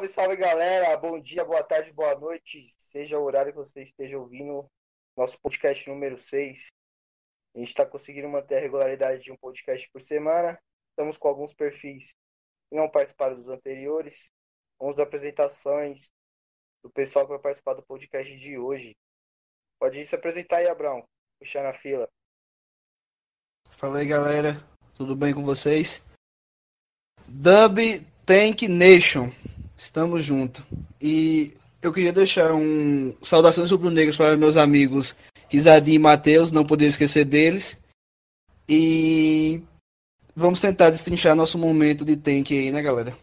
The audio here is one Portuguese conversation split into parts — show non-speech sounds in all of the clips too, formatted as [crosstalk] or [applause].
Salve, salve galera! Bom dia, boa tarde, boa noite, seja o horário que você esteja ouvindo nosso podcast número 6. A gente está conseguindo manter a regularidade de um podcast por semana. Estamos com alguns perfis que não participaram dos anteriores. Vamos apresentações do pessoal que vai participar do podcast de hoje. Pode se apresentar aí, Abrão, puxando a fila. Fala aí, galera. Tudo bem com vocês? Dub Tank Nation. Estamos juntos. E eu queria deixar um saudações rubro-negras para meus amigos Risadinho e Matheus, não poder esquecer deles. E vamos tentar destrinchar nosso momento de tank aí, né, galera?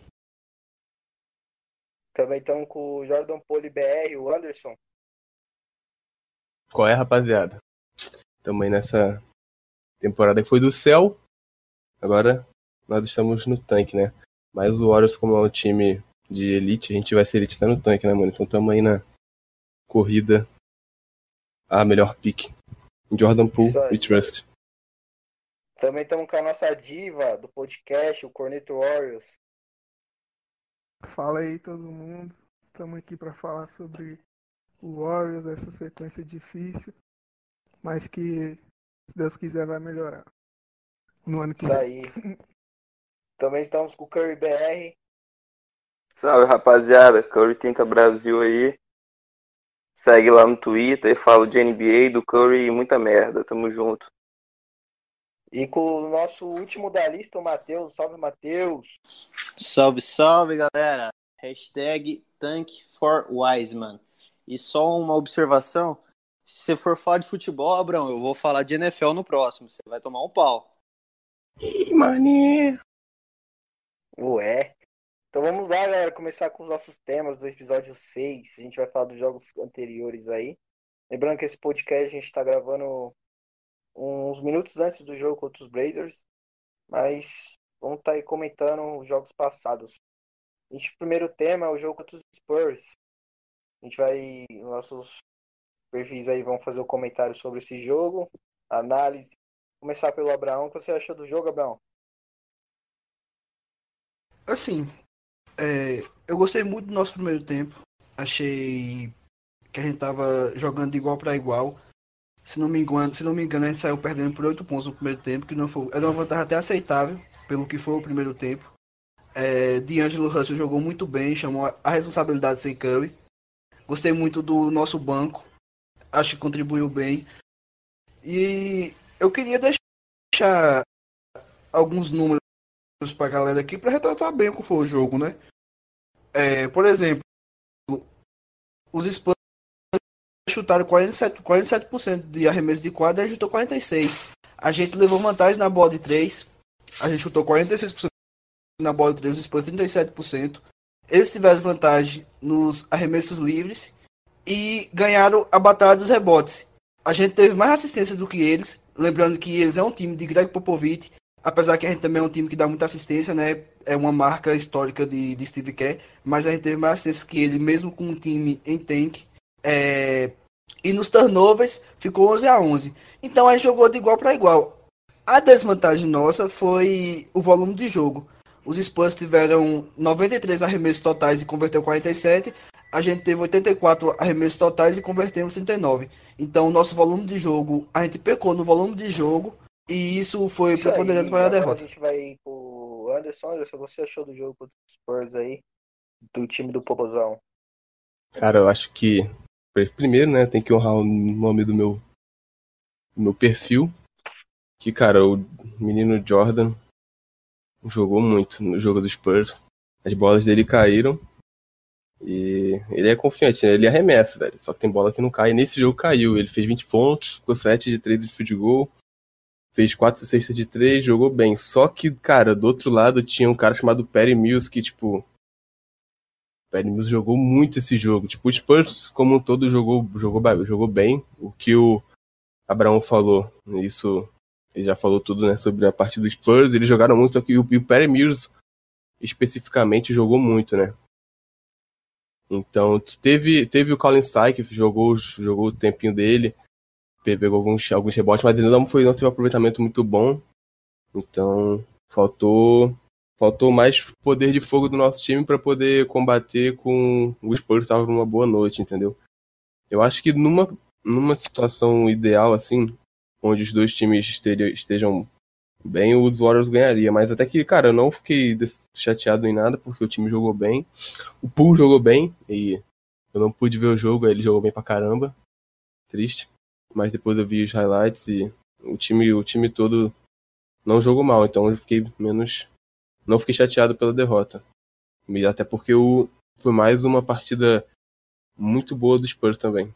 Também estamos com o Jordan Poli BR, o Anderson. Qual é, rapaziada? Também nessa temporada que foi do céu. Agora nós estamos no tanque, né? Mas o Warriors, como é um time de elite, a gente vai ser elite até no tanque, né, mano? Então estamos aí na corrida a melhor pick. Jordan Poole e Trust. Também estamos com a nossa diva do podcast, o Corneto Warriors. Fala aí todo mundo. Estamos aqui para falar sobre o Warriors, essa sequência difícil, mas que, se Deus quiser, vai melhorar. No ano que Isso vem. aí. [laughs] Também estamos com o Curry BR. Salve rapaziada, Curry Tinta Brasil aí. Segue lá no Twitter, falo de NBA, do Curry e muita merda. Tamo junto. E com o nosso último da lista, o Matheus. Salve, Matheus. Salve, salve, galera. Hashtag Tank for Wiseman. E só uma observação. Se você for falar de futebol, Abrão, eu vou falar de NFL no próximo. Você vai tomar um pau. Ih, mané. Ué. Então vamos lá, galera, começar com os nossos temas do episódio 6. A gente vai falar dos jogos anteriores aí. Lembrando que esse podcast a gente está gravando uns minutos antes do jogo contra os Blazers. Mas vamos estar aí comentando os jogos passados. A gente, o primeiro tema é o jogo contra os Spurs. A gente vai, nossos perfis aí vão fazer o comentário sobre esse jogo, análise. Começar pelo Abraão. O que você achou do jogo, Abraão? Assim, é, eu gostei muito do nosso primeiro tempo. Achei que a gente tava jogando de igual para igual. Se não me engano, se não me engano, a gente saiu perdendo por 8 pontos no primeiro tempo, que não foi, era uma vantagem até aceitável pelo que foi o primeiro tempo. É, D'Angelo Russell jogou muito bem, chamou a- responsabilidade sem Curry. Gostei muito do nosso banco, acho que contribuiu bem. E eu queria deixar alguns números pra galera aqui pra retratar bem o que foi o jogo, né? É, por exemplo, os Spurs chutaram 47%, 47% de arremesso de quadra e chutou 46%. A gente levou vantagem na bola de 3. A gente chutou 46% na bola de 3, os Spurs 37%. Eles tiveram vantagem nos arremessos livres e ganharam a batalha dos rebotes. A gente teve mais assistência do que eles, lembrando que eles é um time de Greg Popovich, apesar que a gente também é um time que dá muita assistência, né? É uma marca histórica de, de Steve Kerr, mas a gente teve mais assistência que ele, mesmo com um time em tank. É, E nos turnovers ficou 11 a 11. Então a gente jogou de igual para igual. A desvantagem nossa foi o volume de jogo. Os Spurs tiveram 93 arremessos totais e converteu 47. A gente teve 84 arremessos totais e convertemos 39. Então, o nosso volume de jogo, a gente pecou no volume de jogo e isso foi Isso preponderante para a derrota. A gente vai pro Anderson. Anderson, você achou do jogo contra os Spurs aí? Do time do Popozão? Cara, eu acho que primeiro, né, tem que honrar o nome do meu do meu perfil. Que, cara, o menino Jordan jogou muito no jogo dos Spurs. As bolas dele caíram. E ele é confiante, né? Ele arremessa, velho. Só que tem bola que não cai. Nesse jogo caiu. Ele fez 20 pontos, ficou 7 de 3 de field goal. Fez quatro cestas de três, jogou bem. Só que, cara, do outro lado tinha um cara chamado Perry Mills que, tipo. Perry Mills jogou muito esse jogo. Tipo, o Spurs, como um todo, jogou, jogou, jogou bem. O que o Abraão falou, isso. Ele já falou tudo, né, sobre a parte do Spurs. Eles jogaram muito, só que o, o Perry Mills especificamente jogou muito, né? Então, teve, teve o Colin Syke, jogou, jogou o tempinho dele, pegou alguns, alguns rebotes, mas ele não, foi, não teve um aproveitamento muito bom. Então, faltou faltou mais poder de fogo do nosso time para poder combater com o Spurs estava numa boa noite, entendeu? Eu acho que numa, numa situação ideal assim, onde os dois times estejam bem, os Warriors ganharia. Mas até que, cara, eu não fiquei chateado em nada, porque o time jogou bem. O Pool jogou bem, e eu não pude ver o jogo, ele jogou bem pra caramba. Triste. Mas depois eu vi os highlights e o time, o time todo não jogou mal, então eu fiquei menos. Não fiquei chateado pela derrota. E até porque o, foi mais uma partida muito boa do Spurs também.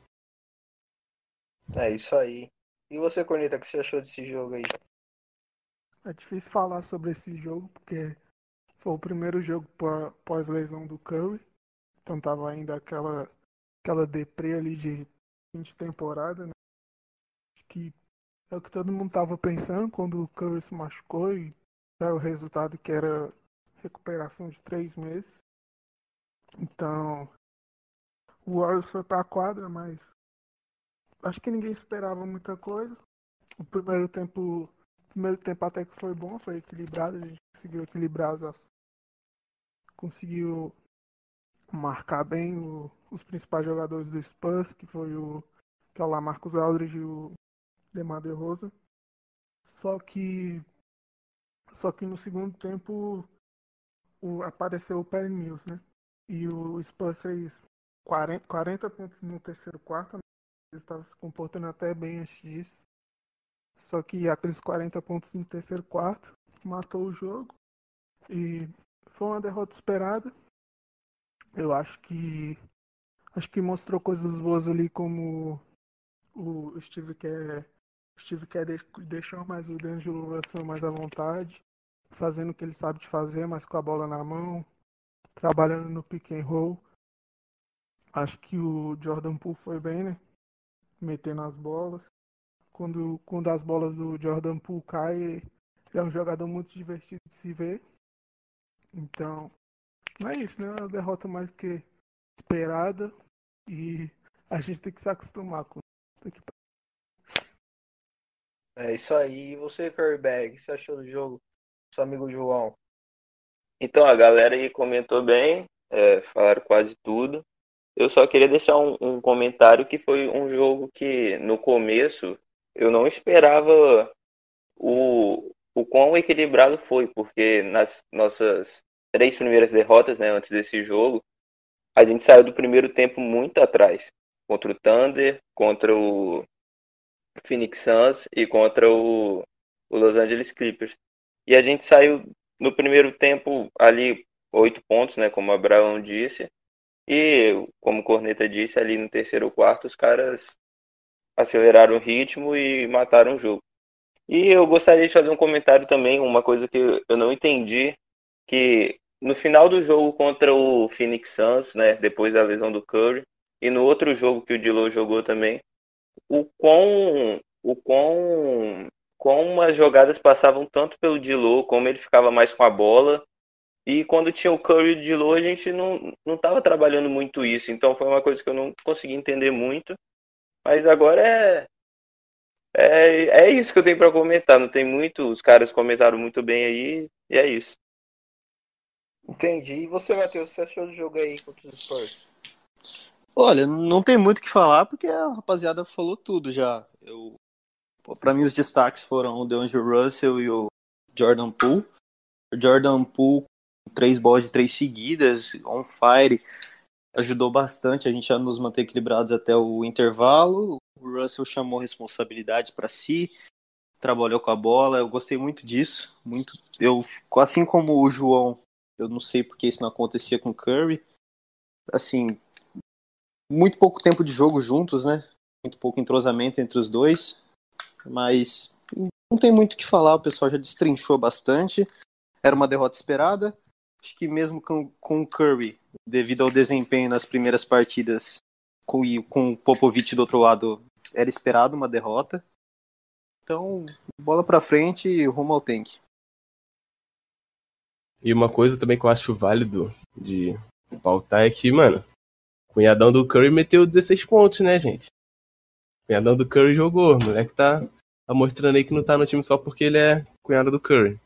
É isso aí. E você, Corneta, o que você achou desse jogo aí? É difícil falar sobre esse jogo, porque foi o primeiro jogo pós-lesão do Curry. Então tava ainda aquela, aquela deprê ali de fim de temporada, né? Que é o que todo mundo tava pensando quando o Curry se machucou e saiu o resultado que era recuperação de três meses. Então, o Warriors foi pra quadra, mas acho que ninguém esperava muita coisa. O primeiro tempo primeiro tempo até que foi bom, foi equilibrado, a gente conseguiu equilibrar as conseguiu marcar bem o, os principais jogadores do Spurs, que foi o que é o Lamarcus Aldridge e o Demar DeRozan. Só que só que no segundo tempo o, apareceu o Perry Mills, né? E o Spurs fez 40, 40 pontos no terceiro quarto. Né? Eles estavam se comportando até bem antes disso. Só que aqueles 40 pontos no terceiro quarto matou o jogo. E foi uma derrota esperada. Eu acho que acho que mostrou coisas boas ali como o Steve Kerr, Steve Kerr deixou mais o D'Angelo Russell mais à vontade, fazendo o que ele sabe de fazer, mas com a bola na mão, trabalhando no pick and roll. Acho que o Jordan Poole foi bem, né? Metendo as bolas quando, quando as bolas do Jordan Poole caem, ele é um jogador muito divertido de se ver. Então, não é isso, né? É uma derrota mais que esperada e a gente tem que se acostumar com isso. É isso aí. E você, Kirbyberg, o que você achou do jogo? Seu amigo João. Então, a galera aí comentou bem, é, falaram quase tudo. Eu só queria deixar um, um, comentário que foi um jogo que no começo eu não esperava o, o quão equilibrado foi, porque nas nossas três primeiras derrotas, né, antes desse jogo, a gente saiu do primeiro tempo muito atrás, contra o Thunder, contra o Phoenix Suns e contra o, o Los Angeles Clippers. E a gente saiu no primeiro tempo ali oito pontos, né, como o Abraão disse, e como o Corneta disse, ali no terceiro quarto os caras aceleraram o ritmo e mataram o jogo. E eu gostaria de fazer um comentário também, uma coisa que eu não entendi, que no final do jogo contra o Phoenix Suns, né, depois da lesão do Curry, e no outro jogo que o Dilo jogou também, o quão, o quão, como as jogadas passavam tanto pelo Dilo, como ele ficava mais com a bola, e quando tinha o Curry e o Dilo, a gente não estava trabalhando muito isso, então foi uma coisa que eu não consegui entender muito, mas agora é, é, é isso que eu tenho para comentar. Não tem muito, os caras comentaram muito bem aí, e é isso. Entendi. E você, Matheus, você achou do jogo aí contra os Spurs? Olha, não tem muito o que falar porque a rapaziada falou tudo já. Eu, para mim, os destaques foram o DeAngelo Russell e o Jordan Poole. O Jordan Poole, três bolas de três seguidas, on fire ajudou bastante a gente a nos manter equilibrados até o intervalo. O Russell chamou responsabilidade para si, trabalhou com a bola. Eu gostei muito disso, muito. Eu, assim como o João, eu não sei porque isso não acontecia com o Curry. Assim, muito pouco tempo de jogo juntos, né? Muito pouco entrosamento entre os dois, mas não tem muito o que falar, o pessoal já destrinchou bastante. Era uma derrota esperada. Acho que mesmo com, com o Curry, devido ao desempenho nas primeiras partidas, com, com o Popovich do outro lado, era esperado uma derrota. Então, bola pra frente e rumo ao tank. E uma coisa também que eu acho válido de pautar é que, mano, cunhadão do Curry meteu 16 pontos, né, gente? Cunhadão do Curry jogou. O moleque tá, tá mostrando aí que não tá no time só porque ele é cunhado do Curry.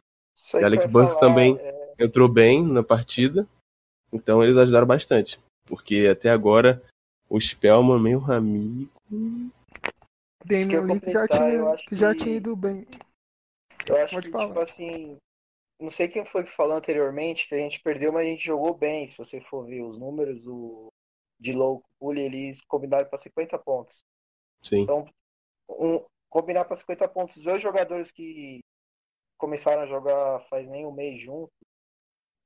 E Alec Burks falar, também é, entrou bem na partida. Então eles ajudaram bastante. Porque até agora o Spellman, meu amigo. Damian Lee que já, tinha, que já tinha ido bem. Eu acho Pode que, falar. tipo assim, não sei quem foi que falou anteriormente que a gente perdeu, mas a gente jogou bem. Se você for ver os números, o de low pool, eles combinaram para 50 pontos. Sim. Então, um, combinar para 50 pontos, dois jogadores que começaram a jogar faz nem um mês junto.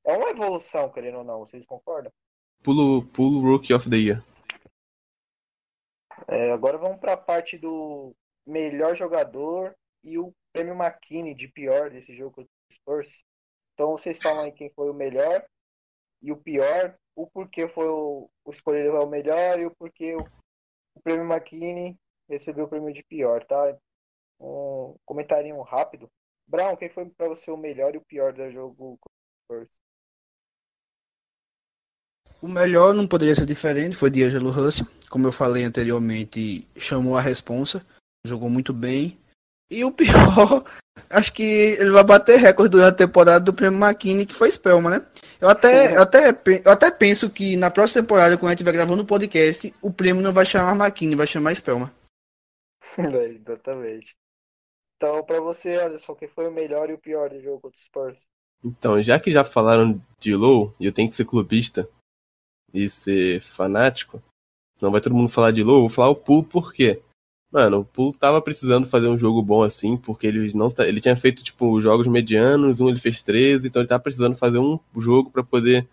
É uma evolução, querendo ou não, vocês concordam? Pulo, pulo Rookie of the Year. É, agora vamos para a parte do melhor jogador e o prêmio McKinney de pior desse jogo contra o Spurs. Então vocês falam aí quem foi o melhor e o pior, o porquê foi o, o escolhido é o melhor e o porquê o, o prêmio McKinney recebeu o prêmio de pior, tá? Um comentarinho rápido. Brown, quem foi para você o melhor e o pior do jogo o melhor não poderia ser diferente, foi D'Angelo Russell. Como eu falei anteriormente, chamou a responsa, jogou muito bem. E o pior, [laughs] acho que ele vai bater recorde durante a temporada do prêmio McKinney, que foi Spellman, né? Eu até, eu até, eu até penso que na próxima temporada, quando a gente estiver gravando o podcast, o prêmio não vai chamar McKinney, vai chamar Spellman. [laughs] É, Exatamente. Então, para você, Anderson, quem foi o melhor e o pior do jogo contra o Spurs? Então, já que já falaram de Low, e eu tenho que ser clubista e ser fanático, senão vai todo mundo falar de Low, eu vou falar o Pool por quê? Mano, o Pool tava precisando fazer um jogo bom assim, porque ele não tá, ele tinha feito tipo jogos medianos, um ele fez 13, então ele tava precisando fazer um jogo pra poder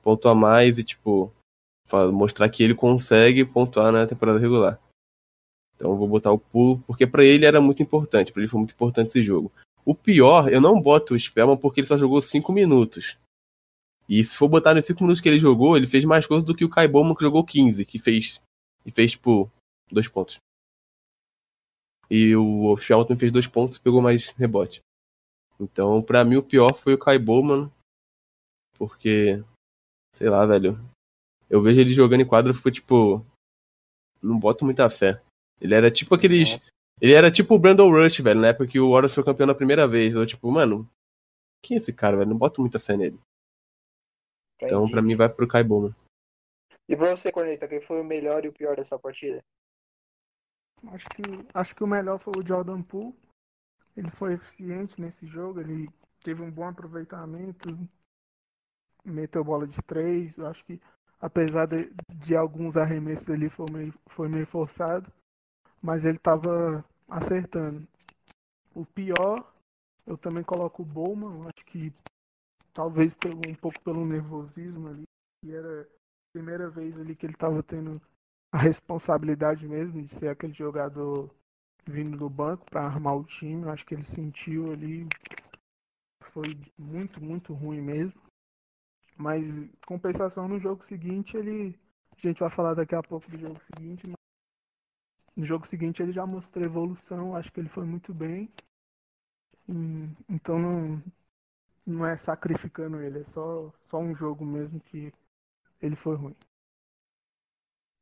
pontuar mais e tipo mostrar que ele consegue pontuar na temporada regular. Então vou botar o Pool porque pra ele era muito importante, pra ele foi muito importante esse jogo. O pior, eu não boto o Spellman porque ele só jogou 5 minutos. E se for botar nos 5 minutos que ele jogou, ele fez mais coisas do que o Kai Bowman que jogou 15, que fez. E fez, tipo, dois pontos. E o também fez dois pontos e pegou mais rebote. Então, pra mim, o pior foi o Kai Bowman. Porque, sei lá, velho. Eu vejo ele jogando em quadra e fico, tipo. Não boto muita fé. Ele era tipo aqueles. Ele era tipo o Brandon Rush, velho, na época que o Warriors foi campeão na primeira vez. Eu, tipo, mano, quem é esse cara, velho? Não boto muita fé nele. Então, Entendi. pra mim, vai pro Kai Bowman. E pra você, Corneta, quem foi o melhor e o pior dessa partida? Acho que, acho que o melhor foi o Jordan Poole. Ele foi eficiente nesse jogo, ele teve um bom aproveitamento, meteu bola de três. Eu acho que, apesar de, de alguns arremessos ali, foi meio, foi meio forçado, mas ele estava acertando. O pior, eu também coloco o Bowman. Acho que talvez pelo, um pouco pelo nervosismo ali, e era a primeira vez ali que ele estava tendo a responsabilidade mesmo de ser aquele jogador vindo do banco para armar o time. Acho que ele sentiu ali. Foi muito, muito ruim mesmo. Mas compensação no jogo seguinte, ele. A gente vai falar daqui a pouco do jogo seguinte. Mas no jogo seguinte ele já mostrou evolução. Acho que ele foi muito bem. E- então não, não é sacrificando ele, é só, só um jogo mesmo que ele foi ruim.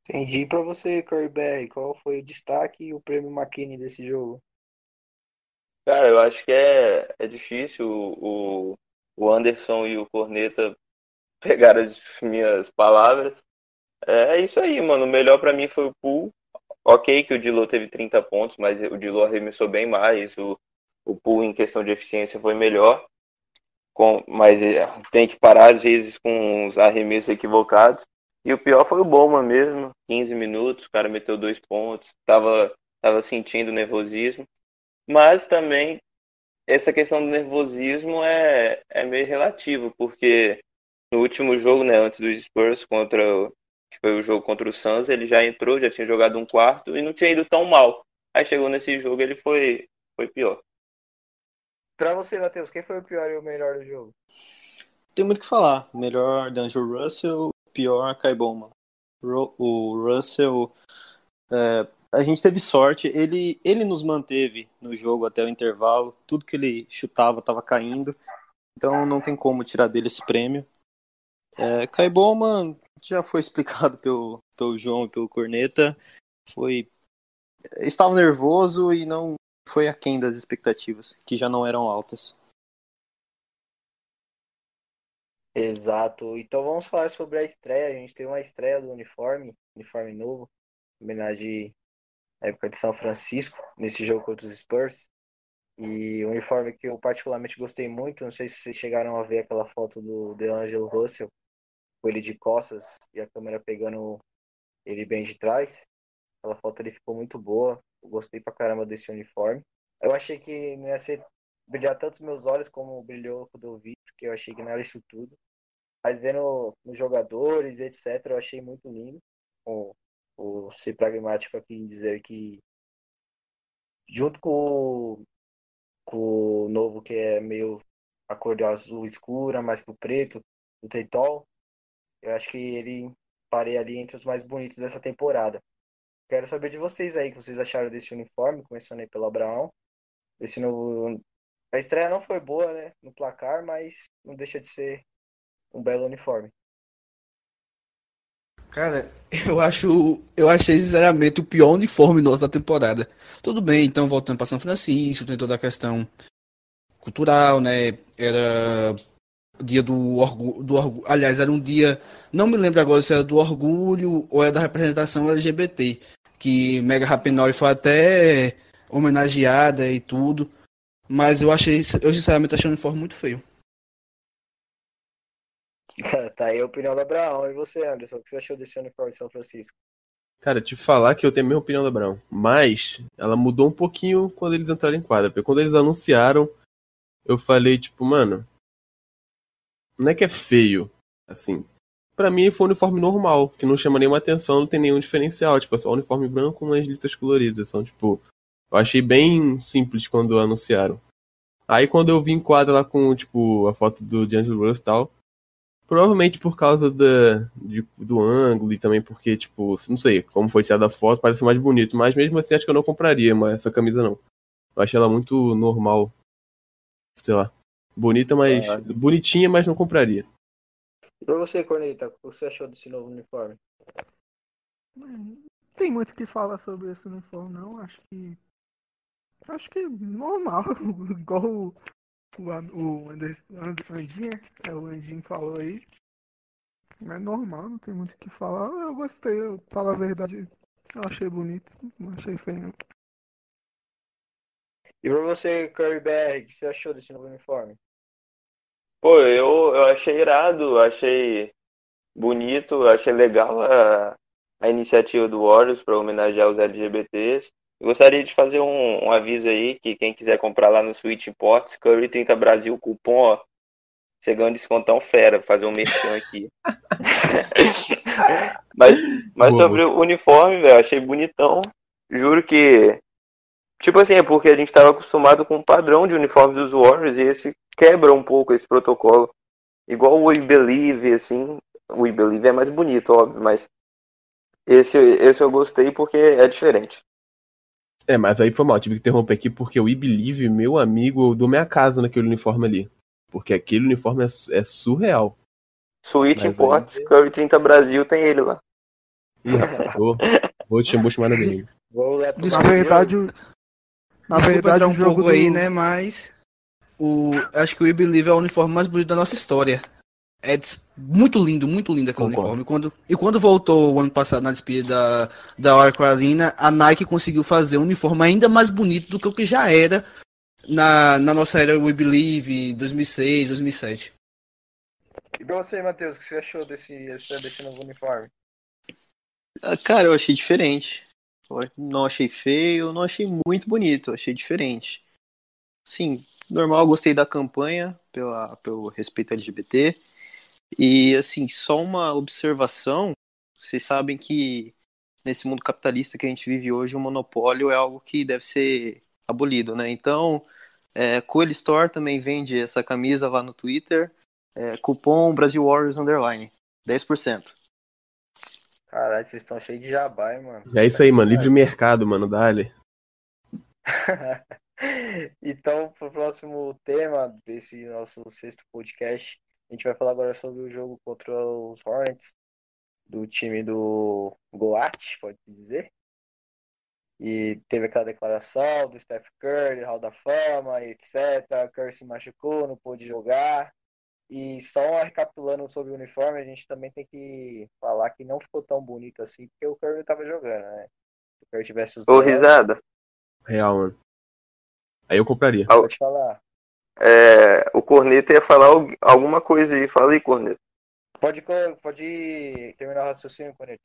Entendi. Pra você, Curry Berry, qual foi o destaque e o prêmio McKinney desse jogo? Cara, eu acho que é, é difícil o, o Anderson e o Corneta [laughs] pegaram as minhas palavras. É isso aí, mano. O melhor pra mim foi o Pool. Ok que o Dilo teve 30 pontos, mas o Dilo arremessou bem mais. O, o Pool, em questão de eficiência, foi melhor. Com, mas é, tem que parar, às vezes, com os arremessos equivocados. E o pior foi o Bowman mesmo. 15 minutos, o cara meteu dois pontos. Tava, tava sentindo nervosismo. Mas também essa questão do nervosismo é, é meio relativo, porque no último jogo, né, antes do Spurs contra o, que foi o jogo contra o Suns, ele já entrou, já tinha jogado um quarto e não tinha ido tão mal. Aí chegou nesse jogo, ele foi foi pior. Pra você, Matheus, quem foi o pior e o melhor do jogo? Tem muito o que falar. Melhor D'Angelo Russell, pior Kai Bowman. Ru- O Russell, é, a gente teve sorte. Ele, ele nos manteve no jogo até o intervalo. Tudo que ele chutava estava caindo. Então não tem como tirar dele esse prêmio. É, já foi explicado [laughs] pelo, pelo João e pelo Corneta. Foi estava nervoso e não foi aquém das expectativas, que já não eram altas. Exato. Então vamos falar sobre a estreia. A gente teve uma estreia do uniforme, uniforme novo, em homenagem à época de São Francisco, nesse jogo contra os Spurs. E um uniforme que eu particularmente gostei muito. Não sei se vocês chegaram a ver aquela foto do DeAngelo Russell, com ele de costas e a câmera pegando ele bem de trás. Aquela foto ele ficou muito boa. Eu gostei pra caramba desse uniforme. Eu achei que não ia ser brilhar tanto os meus olhos como brilhou quando eu vi, porque eu achei que não era isso tudo. Mas vendo os jogadores, etc., eu achei muito lindo. O, ser pragmático aqui em dizer que, junto com, o- com o novo, que é meio a cor do azul escura, mais pro preto, do Teitol, eu acho que ele parei ali entre os mais bonitos dessa temporada. Quero saber de vocês aí, o que vocês acharam desse uniforme, começando aí pelo Abraão. Esse novo, a estreia não foi boa, né, no placar, mas não deixa de ser um belo uniforme. Cara, [laughs] eu acho. Eu achei sinceramente o pior uniforme nosso da temporada. Tudo bem, então voltando para São Francisco, tem toda a questão cultural, né? Era dia do orgulho, do orgulho. Aliás, era um dia. Não me lembro agora se era do orgulho ou era da representação LGBT. Que Mega Rapinoe foi até homenageada e tudo. Mas eu achei, eu sinceramente achei o uniforme muito feio. [laughs] Tá aí a opinião do Abraão. E você, Anderson, o que você achou desse uniforme de São Francisco? Cara, te falar que eu tenho a mesma opinião da Brown. Mas ela mudou um pouquinho quando eles entraram em quadra. Porque quando eles anunciaram, eu falei, tipo, mano. Não é que é feio. Assim. Pra mim foi um uniforme normal, que não chama nenhuma atenção, não tem nenhum diferencial. Tipo, é só um uniforme branco com umas listas coloridas. São, tipo. Eu achei bem simples quando anunciaram. Aí quando eu vi em quadra lá com, tipo, a foto do D'Angelo Russell e tal. Provavelmente por causa da, de- do ângulo e também porque, tipo, não sei, como foi tirada a foto, parece mais bonito. Mas mesmo assim, acho que eu não compraria mas essa camisa, não. Eu achei ela muito normal. Sei lá. Bonita, mas. Ah. Bonitinha, mas não compraria. E pra você, Corneta, o que você achou desse novo uniforme? Não tem muito o que falar sobre esse uniforme, não. Acho que. Acho que normal. [laughs] Igual o, o, Anderson- Andinha, é, o Andinho falou aí. É normal, não tem muito o que falar. Eu gostei, eu falo a verdade. Eu achei bonito, não achei feio. não. E pra você, Curry BR, o que você achou desse novo uniforme? Pô, eu, eu achei irado, achei bonito, achei legal a, a iniciativa do Warriors para homenagear os LGBTs. Eu gostaria de fazer um, um aviso aí que quem quiser comprar lá no Switch Imports, Curry 30 Brasil, cupom, ó, você ganha um descontão fera, fazer um merchan aqui. [laughs] mas mas Boa, sobre o uniforme, velho, achei bonitão. Juro que Tipo assim, é porque a gente estava acostumado com o padrão de uniforme dos Warriors e esse quebra um pouco esse protocolo. Igual o We Believe, assim. O We Believe é mais bonito, óbvio, mas esse, esse eu gostei porque é diferente. É, mas aí foi mal, tive que interromper aqui porque o I Believe, meu amigo, eu dou minha casa naquele uniforme ali. Porque aquele uniforme é, é surreal. Switch Mas Imports, Curry 30 Brasil tem ele lá. Rapaz, vou, vou te chamar chamar dele. Pro Na verdade, o- na verdade, um jogo do... aí, né? Mas o, acho que o We Believe é o uniforme mais bonito da nossa história. É muito lindo, muito lindo aquele Concordo. uniforme. Quando, e quando voltou o ano passado na despedida da, da Oracle Arena, a Nike conseguiu fazer um uniforme ainda mais bonito do que o que já era na, na nossa era We Believe 2006, 2007. E pra você, Matheus, o que você achou desse, desse novo uniforme? Ah, Cara, eu achei diferente. Eu não achei feio, não achei muito bonito, achei diferente. Sim, normal, gostei da campanha pela, pelo respeito LGBT. E assim, só uma observação, vocês sabem que nesse mundo capitalista que a gente vive hoje, o monopólio é algo que deve ser abolido, né? Então, É, Coelho Store também vende essa camisa, vá no Twitter. É, cupom Brasil Warriors Underline. 10%. Caralho, eles estão cheios de jabá, hein, mano. É isso aí, mano. Livre mercado, mano. Dale. [laughs] então, pro próximo tema desse nosso sexto podcast, a gente vai falar agora sobre o jogo contra os Hornets, do time do Goat, pode dizer. E teve aquela declaração do Steph Curry, Hall da Fama, etc. Curry se machucou, não pôde jogar. E só recapitulando sobre o uniforme, a gente também tem que falar que não ficou tão bonito assim, porque o Curry estava jogando, né? Se o Curry tivesse usado. Ô, risada. Real, mano. Aí eu compraria. Pode falar. É, o Corneta ia falar al- alguma coisa aí. Fala aí, Corneta. Pode, pode terminar o raciocínio, Coneta.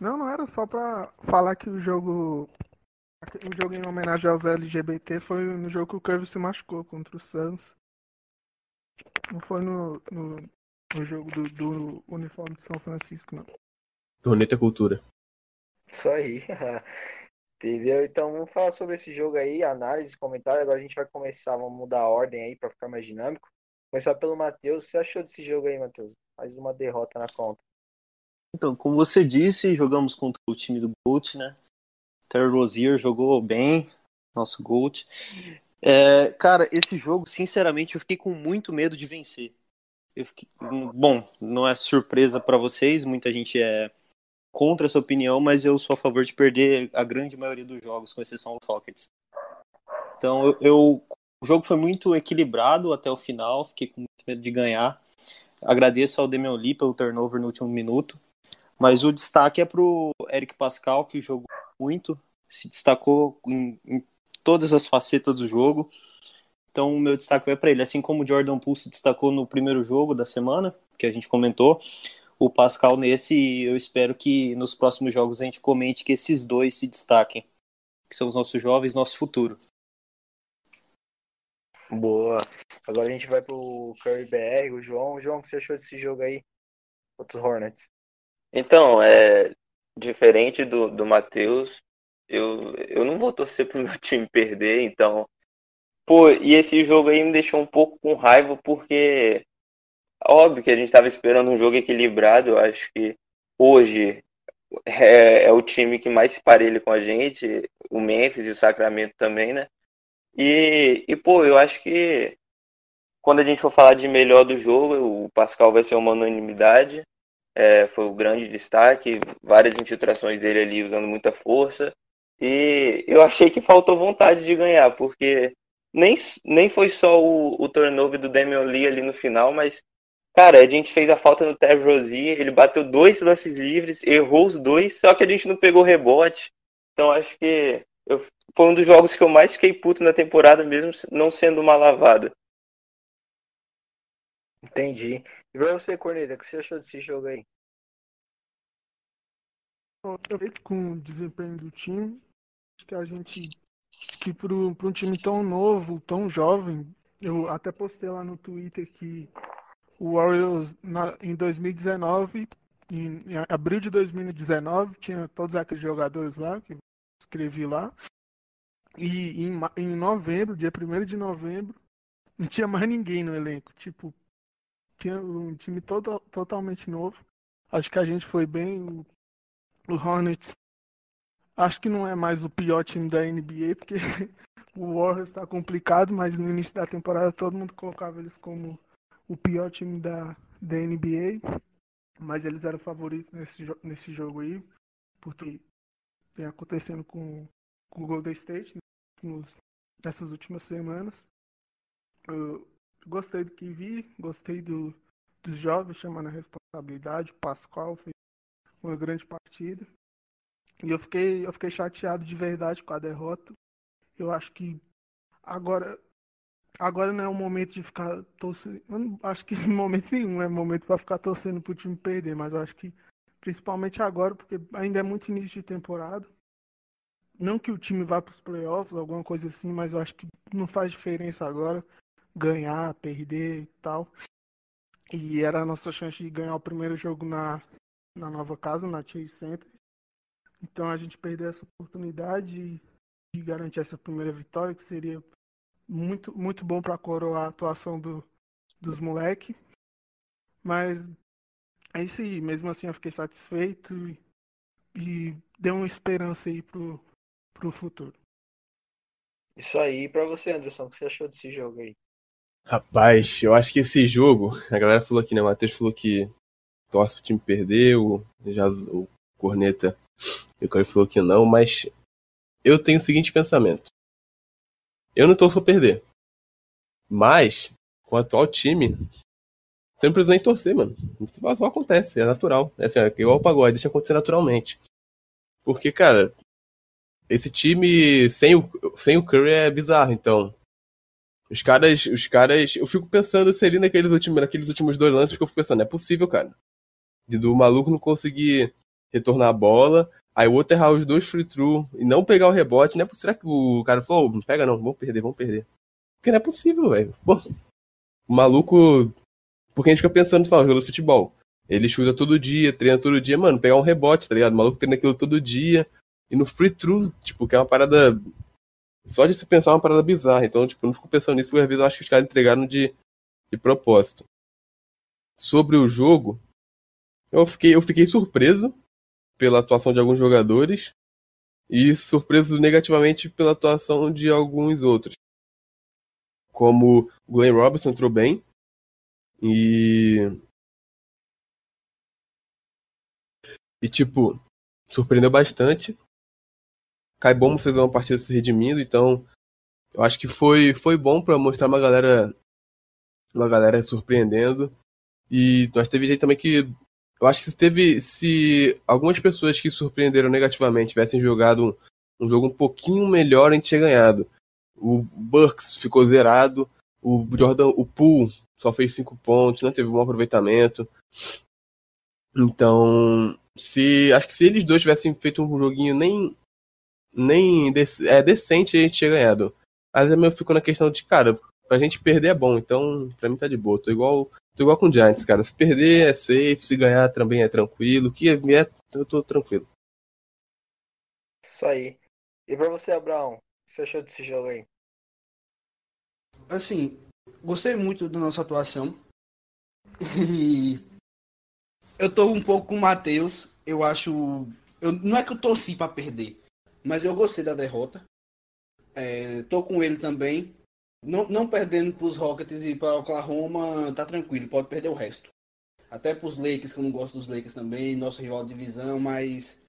Não, não era só pra falar que o jogo. O jogo em homenagem aos LGBT foi no jogo que o Curry se machucou contra o Suns. Não foi no, no, no jogo do, do uniforme de São Francisco, não. Torneta é cultura. Isso aí. [laughs] Entendeu? Então vamos falar sobre esse jogo aí, análise, comentário. Agora a gente vai começar, vamos mudar a ordem aí pra ficar mais dinâmico. Começar pelo Matheus. Você achou desse jogo aí, Matheus? Mais uma derrota na conta. Então, como você disse, jogamos contra o time do Gold, né? Terry Rozier jogou bem, nosso Gold. É, cara, esse jogo, sinceramente, eu fiquei com muito medo de vencer. Eu fiquei... Bom, não é surpresa para vocês, muita gente é contra essa opinião, mas eu sou a favor de perder a grande maioria dos jogos, com exceção dos Rockets. Então, eu, eu- o jogo foi muito equilibrado até o final, fiquei com muito medo de ganhar. Agradeço ao Damian Lee pelo turnover no último minuto. Mas o destaque é pro Eric Pascal, que jogou muito, se destacou em, em todas as facetas do jogo. Então o meu destaque vai para ele. Assim como o Jordan Poole se destacou no primeiro jogo da semana, que a gente comentou, o Pascal nesse, eu espero que nos próximos jogos a gente comente que esses dois se destaquem, que são os nossos jovens, nosso futuro. Boa. Agora a gente vai pro Curry BR, o João. João, o que você achou desse jogo aí? Contra os Hornets. Então, é diferente do, do Matheus, eu, eu não vou torcer pro [laughs] meu time perder, então. Pô, e esse jogo aí me deixou um pouco com raiva, porque óbvio que a gente estava esperando um jogo equilibrado. Eu acho que hoje é, é o time que mais se parelha com a gente, o Memphis e o Sacramento também, né? E, e pô, eu acho que quando a gente for falar de melhor do jogo, o Pascal vai ser uma unanimidade. É, foi o grande destaque, várias infiltrações dele ali usando muita força. E eu achei que faltou vontade de ganhar, porque nem, nem foi só o, o turnover do Damian Lee ali no final, mas, cara, a gente fez a falta no Terry Rozier, ele bateu dois lances livres, errou os dois, só que a gente não pegou rebote. Então acho que eu, foi um dos jogos que eu mais fiquei puto na temporada, mesmo não sendo uma lavada. Entendi. E pra você, Corneta, o que você achou desse jogo aí? Eu vejo com o desempenho do time, acho que a gente, que para um time tão novo, tão jovem, eu até postei lá no Twitter que o Warriors na- em 2019, em, em abril de 2019, tinha todos aqueles jogadores lá que escrevi lá. E em, em novembro, dia 1 de novembro, não tinha mais ninguém no elenco. Tipo, tinha um time todo, totalmente novo. Acho que a gente foi bem. O, o Hornets, acho que não é mais o pior time da NBA, porque [laughs] o Warriors está complicado, mas no início da temporada todo mundo colocava eles como o pior time da, da NBA. Mas eles eram favoritos nesse, nesse jogo aí, porque vem acontecendo com, com o Golden State nos- nessas últimas semanas. Eu gostei do que vi, gostei do, dos jovens chamando a responsabilidade. O Pascal fez uma grande partida. E eu fiquei, eu fiquei chateado de verdade com a derrota. Eu acho que agora, agora não é o momento de ficar torcendo. Eu não acho que [laughs] em momento nenhum é momento para ficar torcendo pro time perder, mas eu acho que principalmente agora, porque ainda é muito início de temporada. Não que o time vá para os playoffs, alguma coisa assim, mas eu acho que não faz diferença agora ganhar, perder e tal. E era a nossa chance de ganhar o primeiro jogo na, na nova casa, na Chase Center. Então a gente perdeu essa oportunidade de, de garantir essa primeira vitória, que seria muito, muito bom para coroar a atuação do, dos moleques. Mas é isso aí, mesmo assim eu fiquei satisfeito e, e deu uma esperança aí pro, pro futuro. Isso aí, pra você, Anderson, o que você achou desse jogo aí? Rapaz, eu acho que esse jogo, a galera falou aqui, né? O Matheus falou que torce pro time perder, o, já, o Corneta e o Caio falou que não, mas eu tenho o seguinte pensamento. Eu não torço pra perder. Mas, com o atual time, você não precisa nem torcer, mano. Isso só acontece, é natural. É assim, é igual o pagode, deixa acontecer naturalmente. Porque, cara, esse time sem o, sem o Curry é bizarro, então. Os caras, os caras, eu fico pensando se ali naqueles últimos, naqueles últimos dois lances, porque eu fico pensando, é possível, cara. Do maluco não conseguir retornar a bola, aí o outro errar os dois free through e não pegar o rebote, não é Será que o cara falou, oh, não pega não, vamos perder, vamos perder. Porque não é possível, velho. O maluco. Porque a gente fica pensando, fala, jogo de futebol. Ele chuta todo dia, treina todo dia, mano, pegar um rebote, tá ligado? O maluco treina aquilo todo dia. E no free throw, tipo, que é uma parada. Só de se pensar é uma parada bizarra. Então, tipo, eu não fico pensando nisso, porque às vezes eu acho que os caras entregaram de, de propósito. Sobre o jogo, eu fiquei, eu fiquei surpreso pela atuação de alguns jogadores e surpreso negativamente pela atuação de alguns outros. Como Glenn Robinson entrou bem e e tipo surpreendeu bastante. Kai Bom fez uma partida se redimindo, então eu acho que foi foi bom para mostrar uma galera uma galera surpreendendo. E nós teve gente também que eu acho que se teve. Se algumas pessoas que surpreenderam negativamente tivessem jogado um, um jogo um pouquinho melhor, a gente tinha ganhado. O Burks ficou zerado. O Jordan, o Poole só fez cinco pontos, não teve um bom aproveitamento. Então, se acho que se eles dois tivessem feito um joguinho nem nem dec, é decente, a gente tinha ganhado. Mas eu fico na questão de, cara, pra gente perder é bom, então pra mim tá de boa. Tô igual Tô igual com o Giants, cara. Se perder é safe, se ganhar também é tranquilo. O que é, eu tô tranquilo. Isso aí. E pra você, Abraão, o que você achou desse jogo aí? Assim, gostei muito da nossa atuação. [laughs] E eu tô um pouco com o Matheus. Eu acho. Eu, não é que eu torci pra perder, mas eu gostei da derrota. É, tô com ele também. Não, não perdendo para os Rockets e para Oklahoma, tá tranquilo, pode perder o resto. Até para os Lakers, que eu não gosto dos Lakers também, nosso rival de divisão, mas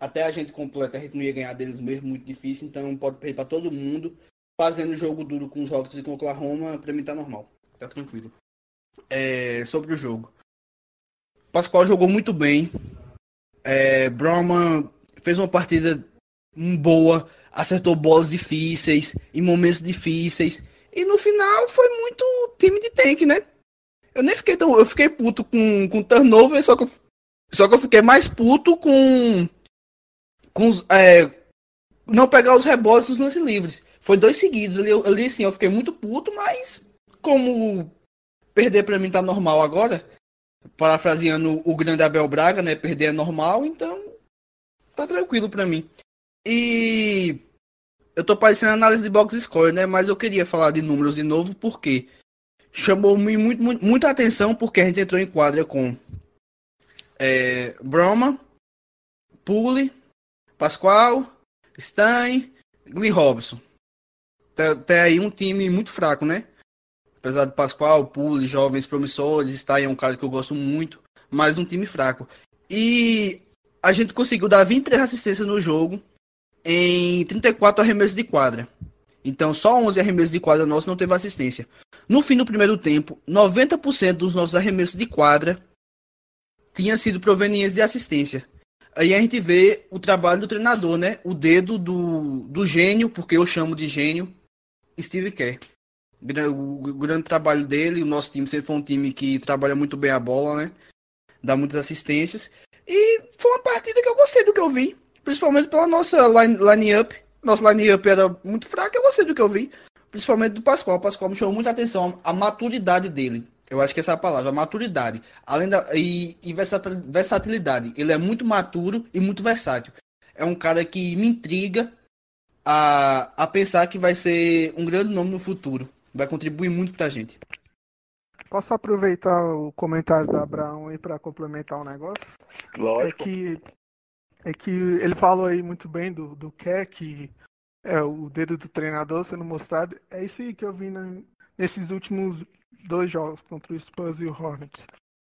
até a gente completa, a gente não ia ganhar deles mesmo, muito difícil, então pode perder para todo mundo. Fazendo jogo duro com os Rockets e com o Oklahoma, para mim tá normal, tá tranquilo. É, sobre o jogo. Pascoal jogou muito bem. É, Brahma fez uma partida boa acertou bolas difíceis, em momentos difíceis. E no final foi muito time de tank, né? Eu nem fiquei tão. Eu fiquei puto com, com turnover, só que eu, só que eu fiquei mais puto com. com é, não pegar os rebotes nos lances livres. Foi dois seguidos ali, ali assim, eu fiquei muito puto, mas como perder para mim tá normal agora, parafraseando o grande Abel Braga, né? Perder é normal, então tá tranquilo para mim. E eu tô parecendo análise de box score, né? Mas eu queria falar de números de novo porque chamou -me muito, muito, muita atenção porque a gente entrou em quadra com é, Broma, Pule, Pascoal, Stein, Glenn Robson. Tem aí um time muito fraco, né? Apesar de Pascoal, Pule, jovens promissores, Stein é um cara que eu gosto muito, mas um time fraco. E a gente conseguiu dar 23 assistências no jogo em 34 arremessos de quadra. Então, só 11 arremessos de quadra nossos não teve assistência. No fim do primeiro tempo, 90% dos nossos arremessos de quadra tinha sido provenientes de assistência. Aí a gente vê o trabalho do treinador, né? O dedo do, do gênio, porque eu chamo de gênio, Steve Kerr. O grande trabalho dele, o nosso time sempre foi um time que trabalha muito bem a bola, né? Dá muitas assistências. E foi uma partida que eu gostei do que eu vi. Principalmente pela nossa line-up. Line nossa line-up era muito fraca, eu gostei do que eu vi. Principalmente do Pascoal. O Pascoal me chamou muita atenção a maturidade dele. Eu acho que essa é a palavra, a maturidade. Além da. E, e versatilidade. Ele é muito maturo e muito versátil. É um cara que me intriga a, a pensar que vai ser um grande nome no futuro. Vai contribuir muito pra gente. Posso aproveitar o comentário do Abraão aí para complementar o um negócio? Lógico. É que, é que ele falou aí muito bem do, do que que é o dedo do treinador sendo mostrado. É isso aí que eu vi na, nesses últimos dois jogos contra o Spurs e o Hornets.